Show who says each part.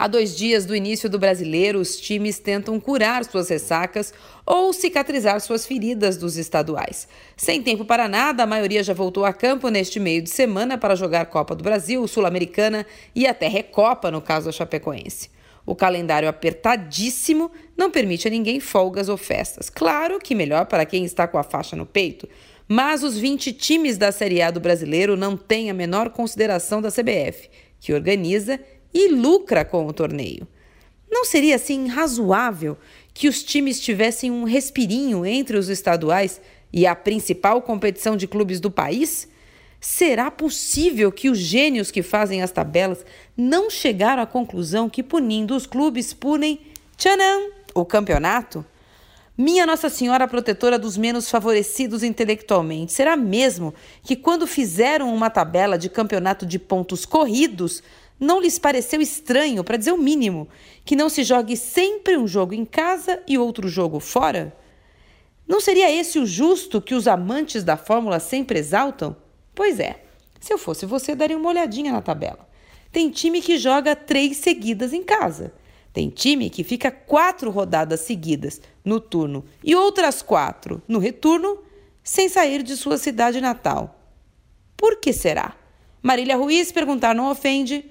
Speaker 1: Há dois dias do início do brasileiro, os times tentam curar suas ressacas ou cicatrizar suas feridas dos estaduais. Sem tempo para nada, a maioria já voltou a campo neste meio de semana para jogar Copa do Brasil, Sul-Americana e até Recopa, no caso da Chapecoense. O calendário apertadíssimo não permite a ninguém folgas ou festas. Claro que melhor para quem está com a faixa no peito, mas os 20 times da Série A do brasileiro não têm a menor consideração da CBF, que organiza e lucra com o torneio. Não seria assim razoável que os times tivessem um respirinho entre os estaduais e a principal competição de clubes do país? Será possível que os gênios que fazem as tabelas não chegaram à conclusão que punindo os clubes punem, tchanã, o campeonato? Minha Nossa Senhora protetora dos menos favorecidos intelectualmente, será mesmo que quando fizeram uma tabela de campeonato de pontos corridos, não lhes pareceu estranho, para dizer o mínimo, que não se jogue sempre um jogo em casa e outro jogo fora? Não seria esse o justo que os amantes da Fórmula sempre exaltam? Pois é, se eu fosse você, daria uma olhadinha na tabela. Tem time que joga três seguidas em casa. Tem time que fica quatro rodadas seguidas no turno e outras quatro no retorno sem sair de sua cidade natal. Por que será? Marília Ruiz perguntar não ofende